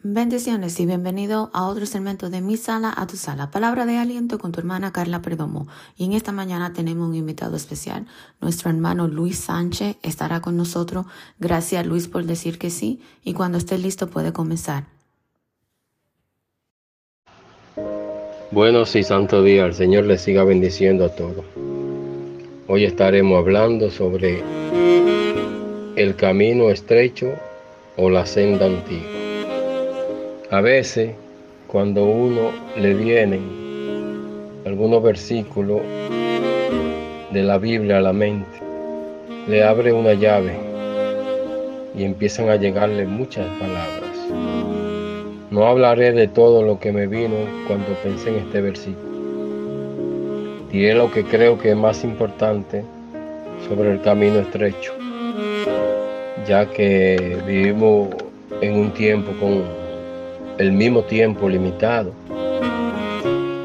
Bendiciones y bienvenido a otro segmento de Mi Sala a tu Sala. Palabra de aliento con tu hermana Carla Perdomo. Y en esta mañana tenemos un invitado especial. Nuestro hermano Luis Sánchez estará con nosotros. Gracias Luis por decir que sí. Y cuando esté listo puede comenzar. Buenos y santo día. El Señor les siga bendiciendo a todos. Hoy estaremos hablando sobre el camino estrecho o la senda antigua. A veces, cuando uno le vienen algunos versículos de la Biblia a la mente, le abre una llave y empiezan a llegarle muchas palabras. No hablaré de todo lo que me vino cuando pensé en este versículo. Diré lo que creo que es más importante sobre el camino estrecho, ya que vivimos en un tiempo con el mismo tiempo limitado.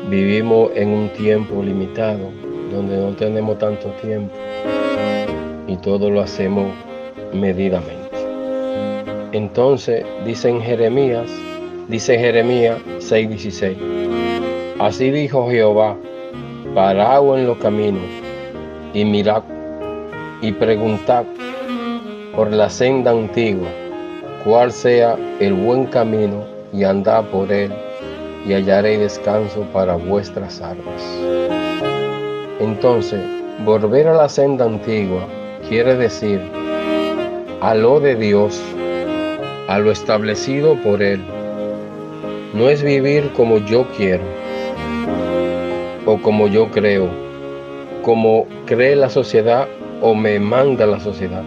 Vivimos en un tiempo limitado donde no tenemos tanto tiempo y todo lo hacemos medidamente. Entonces dice en Jeremías, dice Jeremías 6:16, así dijo Jehová, paraos en los caminos y mirad y preguntad por la senda antigua, cuál sea el buen camino y andad por él, y hallaré descanso para vuestras almas. Entonces, volver a la senda antigua quiere decir a lo de Dios, a lo establecido por Él. No es vivir como yo quiero o como yo creo, como cree la sociedad o me manda la sociedad,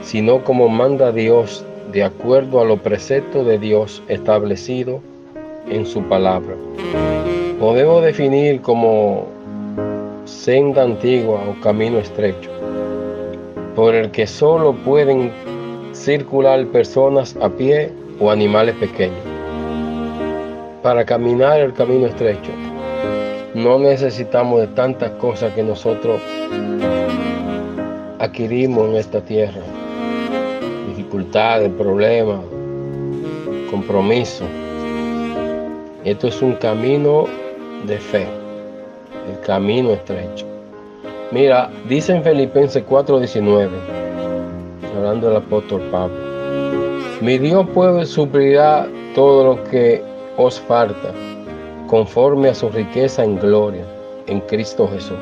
sino como manda Dios de acuerdo a los preceptos de Dios establecido en su palabra. Podemos definir como senda antigua o camino estrecho, por el que solo pueden circular personas a pie o animales pequeños. Para caminar el camino estrecho, no necesitamos de tantas cosas que nosotros adquirimos en esta tierra dificultades, problemas, compromiso. Esto es un camino de fe, el camino estrecho. Mira, dice en Filipenses 4:19, hablando del apóstol Pablo, mi Dios puede suplirá todo lo que os falta, conforme a su riqueza en gloria, en Cristo Jesús.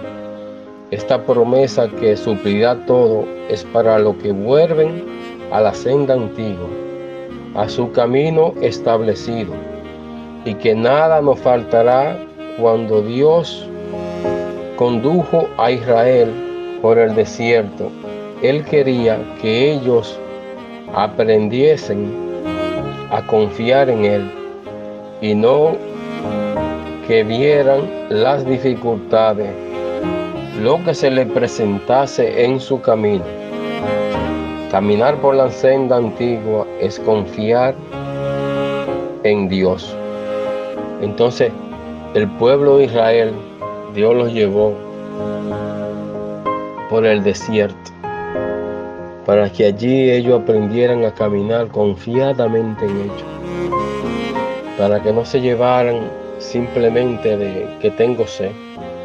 Esta promesa que suplirá todo es para lo que vuelven a la senda antigua, a su camino establecido, y que nada nos faltará cuando Dios condujo a Israel por el desierto. Él quería que ellos aprendiesen a confiar en Él y no que vieran las dificultades, lo que se le presentase en su camino. Caminar por la senda antigua es confiar en Dios. Entonces, el pueblo de Israel, Dios los llevó por el desierto para que allí ellos aprendieran a caminar confiadamente en ellos, para que no se llevaran simplemente de que tengo sed,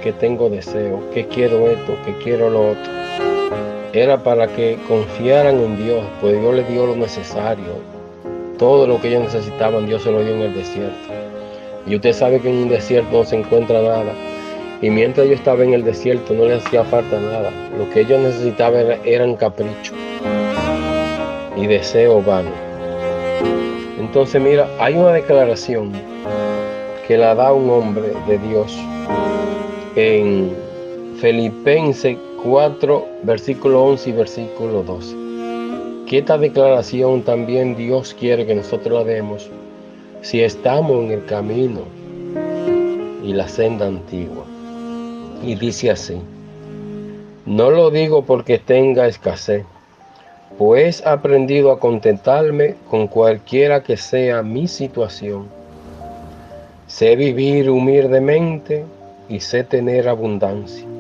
que tengo deseo, que quiero esto, que quiero lo otro era para que confiaran en Dios, pues Dios les dio lo necesario. Todo lo que ellos necesitaban, Dios se lo dio en el desierto. Y usted sabe que en un desierto no se encuentra nada. Y mientras yo estaba en el desierto no les hacía falta nada. Lo que ellos necesitaban eran caprichos y deseo vano. Entonces mira, hay una declaración que la da un hombre de Dios en Filipenses 4, versículo 11 y versículo 12. Que esta declaración también Dios quiere que nosotros la demos si estamos en el camino y la senda antigua. Y dice así, no lo digo porque tenga escasez, pues he aprendido a contentarme con cualquiera que sea mi situación. Sé vivir humildemente y sé tener abundancia.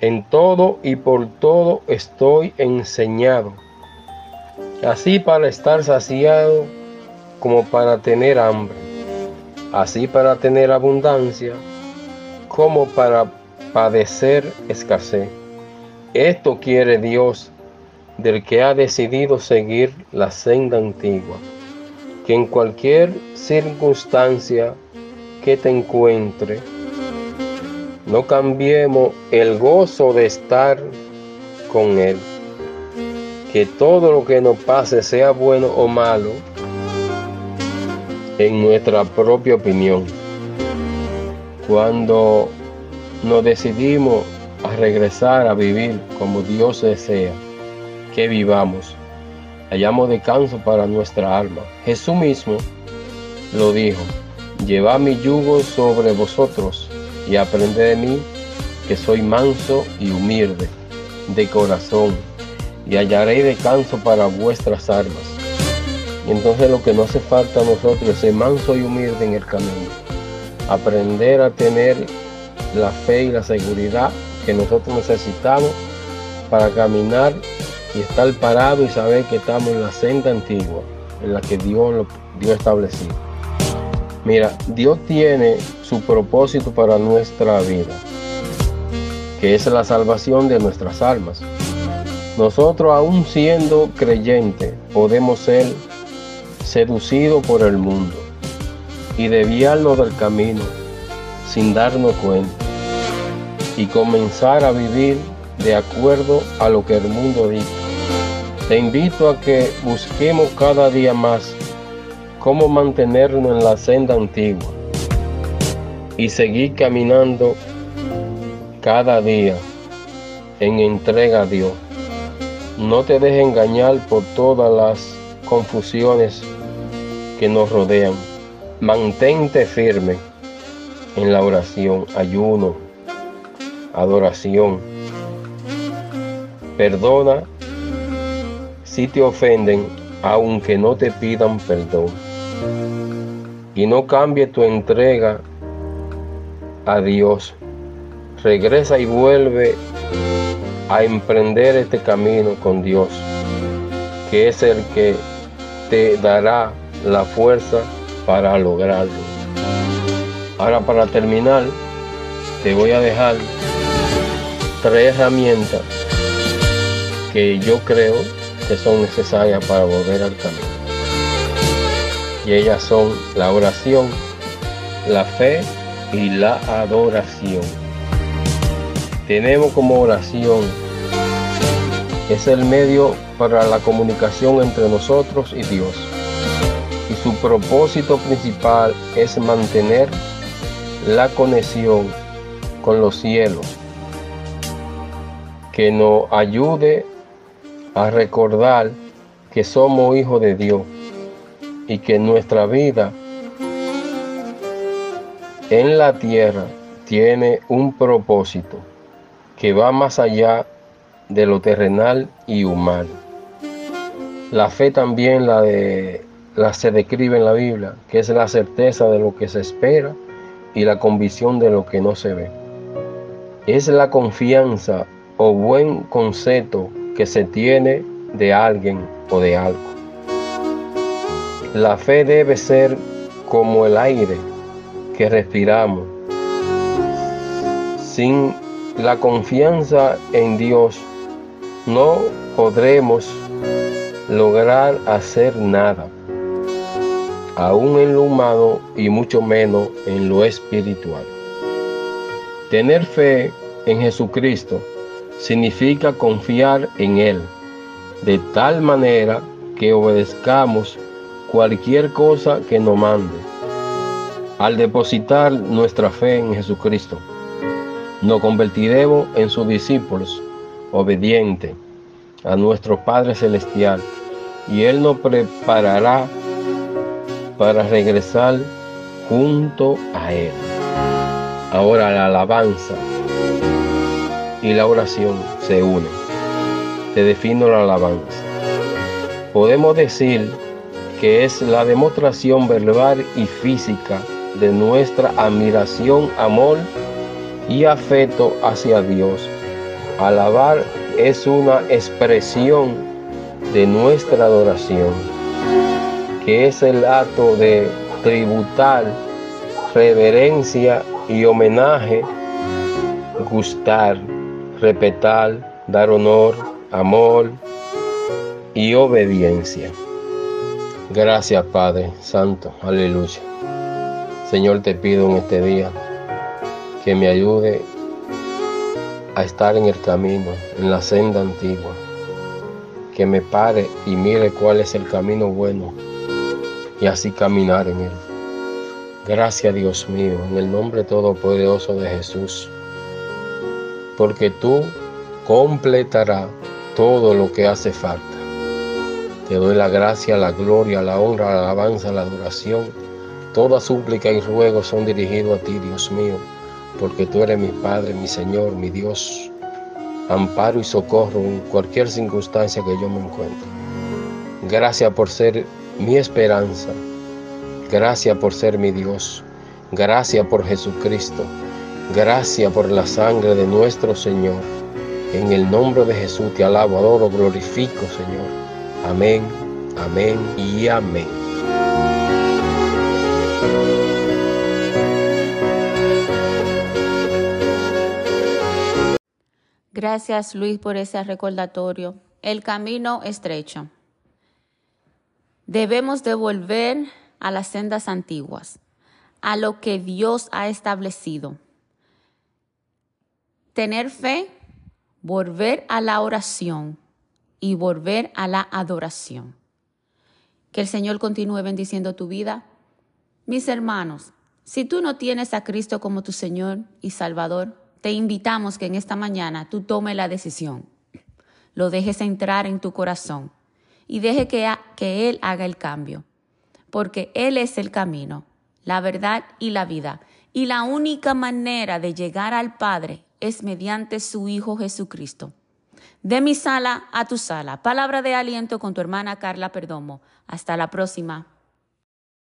En todo y por todo estoy enseñado, así para estar saciado como para tener hambre, así para tener abundancia como para padecer escasez. Esto quiere Dios del que ha decidido seguir la senda antigua, que en cualquier circunstancia que te encuentre, no cambiemos el gozo de estar con Él. Que todo lo que nos pase, sea bueno o malo, en nuestra propia opinión. Cuando nos decidimos a regresar a vivir como Dios desea que vivamos, hallamos descanso para nuestra alma. Jesús mismo lo dijo, llevad mi yugo sobre vosotros y aprended de mí, que soy manso y humilde de corazón, y hallaréis descanso para vuestras almas. Y entonces lo que no hace falta a nosotros es ser manso y humilde en el camino. Aprender a tener la fe y la seguridad que nosotros necesitamos para caminar y estar parado y saber que estamos en la senda antigua en la que Dios lo dio establecido. Mira, Dios tiene su propósito para nuestra vida, que es la salvación de nuestras almas. Nosotros, aún siendo creyentes, podemos ser seducidos por el mundo y desviarnos del camino sin darnos cuenta y comenzar a vivir de acuerdo a lo que el mundo dice. Te invito a que busquemos cada día más cómo mantenernos en la senda antigua y seguir caminando cada día en entrega a Dios. No te dejes engañar por todas las confusiones que nos rodean. Mantente firme en la oración, ayuno, adoración. Perdona si te ofenden, aunque no te pidan perdón. Y no cambie tu entrega a Dios. Regresa y vuelve a emprender este camino con Dios, que es el que te dará la fuerza para lograrlo. Ahora para terminar, te voy a dejar tres herramientas que yo creo que son necesarias para volver al camino. Y ellas son la oración, la fe y la adoración. Tenemos como oración, es el medio para la comunicación entre nosotros y Dios. Y su propósito principal es mantener la conexión con los cielos, que nos ayude a recordar que somos hijos de Dios y que nuestra vida en la tierra tiene un propósito que va más allá de lo terrenal y humano. La fe también la de la se describe en la Biblia, que es la certeza de lo que se espera y la convicción de lo que no se ve. Es la confianza o buen concepto que se tiene de alguien o de algo. La fe debe ser como el aire que respiramos. Sin la confianza en Dios no podremos lograr hacer nada, aún en lo humano y mucho menos en lo espiritual. Tener fe en Jesucristo significa confiar en Él, de tal manera que obedezcamos cualquier cosa que nos mande al depositar nuestra fe en Jesucristo, nos convertiremos en sus discípulos, obedientes a nuestro Padre Celestial, y Él nos preparará para regresar junto a Él. Ahora la alabanza y la oración se unen. Te defino la alabanza. Podemos decir que es la demostración verbal y física de nuestra admiración, amor y afecto hacia Dios. Alabar es una expresión de nuestra adoración, que es el acto de tributar reverencia y homenaje, gustar, respetar, dar honor, amor y obediencia. Gracias Padre Santo, aleluya. Señor, te pido en este día que me ayude a estar en el camino, en la senda antigua, que me pare y mire cuál es el camino bueno y así caminar en él. Gracias Dios mío, en el nombre todopoderoso de Jesús, porque tú completarás todo lo que hace falta. Te doy la gracia, la gloria, la honra, la alabanza, la adoración. Toda súplica y ruego son dirigidos a ti, Dios mío, porque tú eres mi Padre, mi Señor, mi Dios. Amparo y socorro en cualquier circunstancia que yo me encuentre. Gracias por ser mi esperanza. Gracias por ser mi Dios. Gracias por Jesucristo. Gracias por la sangre de nuestro Señor. En el nombre de Jesús te alabo, adoro, glorifico, Señor. Amén, amén y amén. Gracias Luis por ese recordatorio. El camino estrecho. Debemos devolver a las sendas antiguas, a lo que Dios ha establecido. Tener fe, volver a la oración y volver a la adoración. Que el Señor continúe bendiciendo tu vida. Mis hermanos, si tú no tienes a Cristo como tu Señor y Salvador, te invitamos que en esta mañana tú tomes la decisión, lo dejes entrar en tu corazón y deje que, que Él haga el cambio, porque Él es el camino, la verdad y la vida. Y la única manera de llegar al Padre es mediante su Hijo Jesucristo. De mi sala a tu sala. Palabra de aliento con tu hermana Carla Perdomo. Hasta la próxima.